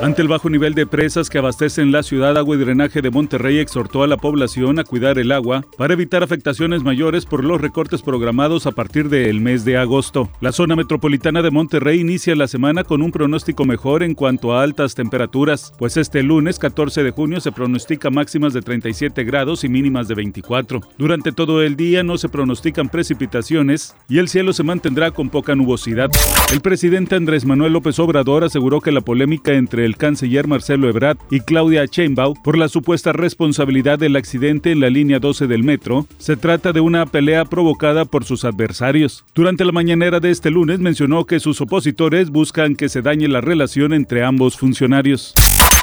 Ante el bajo nivel de presas que abastecen la ciudad, Agua y Drenaje de Monterrey exhortó a la población a cuidar el agua para evitar afectaciones mayores por los recortes programados a partir del mes de agosto. La zona metropolitana de Monterrey inicia la semana con un pronóstico mejor en cuanto a altas temperaturas, pues este lunes 14 de junio se pronostica máximas de 37 grados y mínimas de 24. Durante todo el día no se pronostican precipitaciones y el cielo se mantendrá con poca nubosidad. El presidente Andrés Manuel López Obrador aseguró que la polémica entre el canciller Marcelo Ebrard y Claudia Sheinbaum por la supuesta responsabilidad del accidente en la línea 12 del metro, se trata de una pelea provocada por sus adversarios. Durante la mañanera de este lunes mencionó que sus opositores buscan que se dañe la relación entre ambos funcionarios.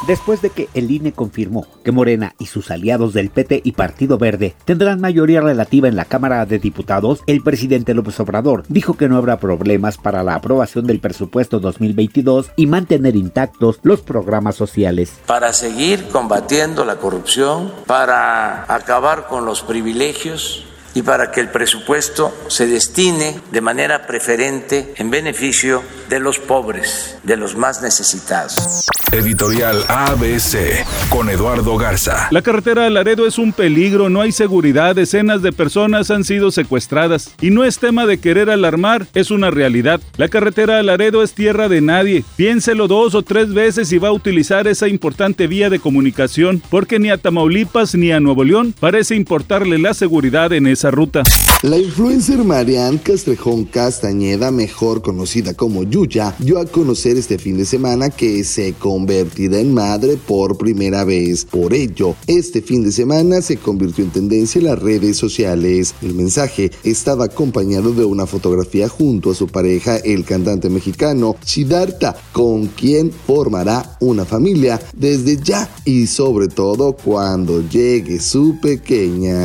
Después de que el INE confirmó que Morena y sus aliados del PT y Partido Verde tendrán mayoría relativa en la Cámara de Diputados, el presidente López Obrador dijo que no habrá problemas para la aprobación del presupuesto 2022 y mantener intactos los programas sociales. Para seguir combatiendo la corrupción, para acabar con los privilegios y para que el presupuesto se destine de manera preferente en beneficio de los pobres, de los más necesitados. Editorial ABC con Eduardo Garza. La carretera de Laredo es un peligro, no hay seguridad, decenas de personas han sido secuestradas. Y no es tema de querer alarmar, es una realidad. La carretera de Laredo es tierra de nadie. Piénselo dos o tres veces si va a utilizar esa importante vía de comunicación, porque ni a Tamaulipas ni a Nuevo León parece importarle la seguridad en esa ruta. La influencer Marianne Castrejón Castañeda, mejor conocida como Yuya, dio a conocer este fin de semana que se convertirá en madre por primera vez. Por ello, este fin de semana se convirtió en tendencia en las redes sociales. El mensaje estaba acompañado de una fotografía junto a su pareja, el cantante mexicano Siddhartha, con quien formará una familia desde ya y sobre todo cuando llegue su pequeña.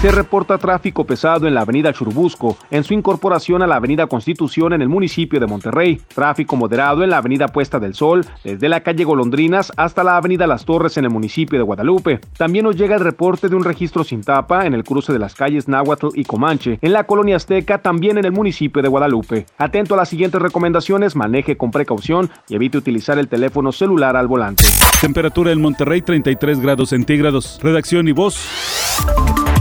Se reporta tráfico pesado en la avenida Churubusco en su incorporación a la avenida Constitución en el municipio de Monterrey. Tráfico moderado en la avenida Puesta del Sol desde la calle Golondrinas hasta la avenida Las Torres en el municipio de Guadalupe. También nos llega el reporte de un registro sin tapa en el cruce de las calles Náhuatl y Comanche en la colonia Azteca también en el municipio de Guadalupe. Atento a las siguientes recomendaciones, maneje con precaución y evite utilizar el teléfono celular al volante. Temperatura en Monterrey 33 grados centígrados. Redacción y voz.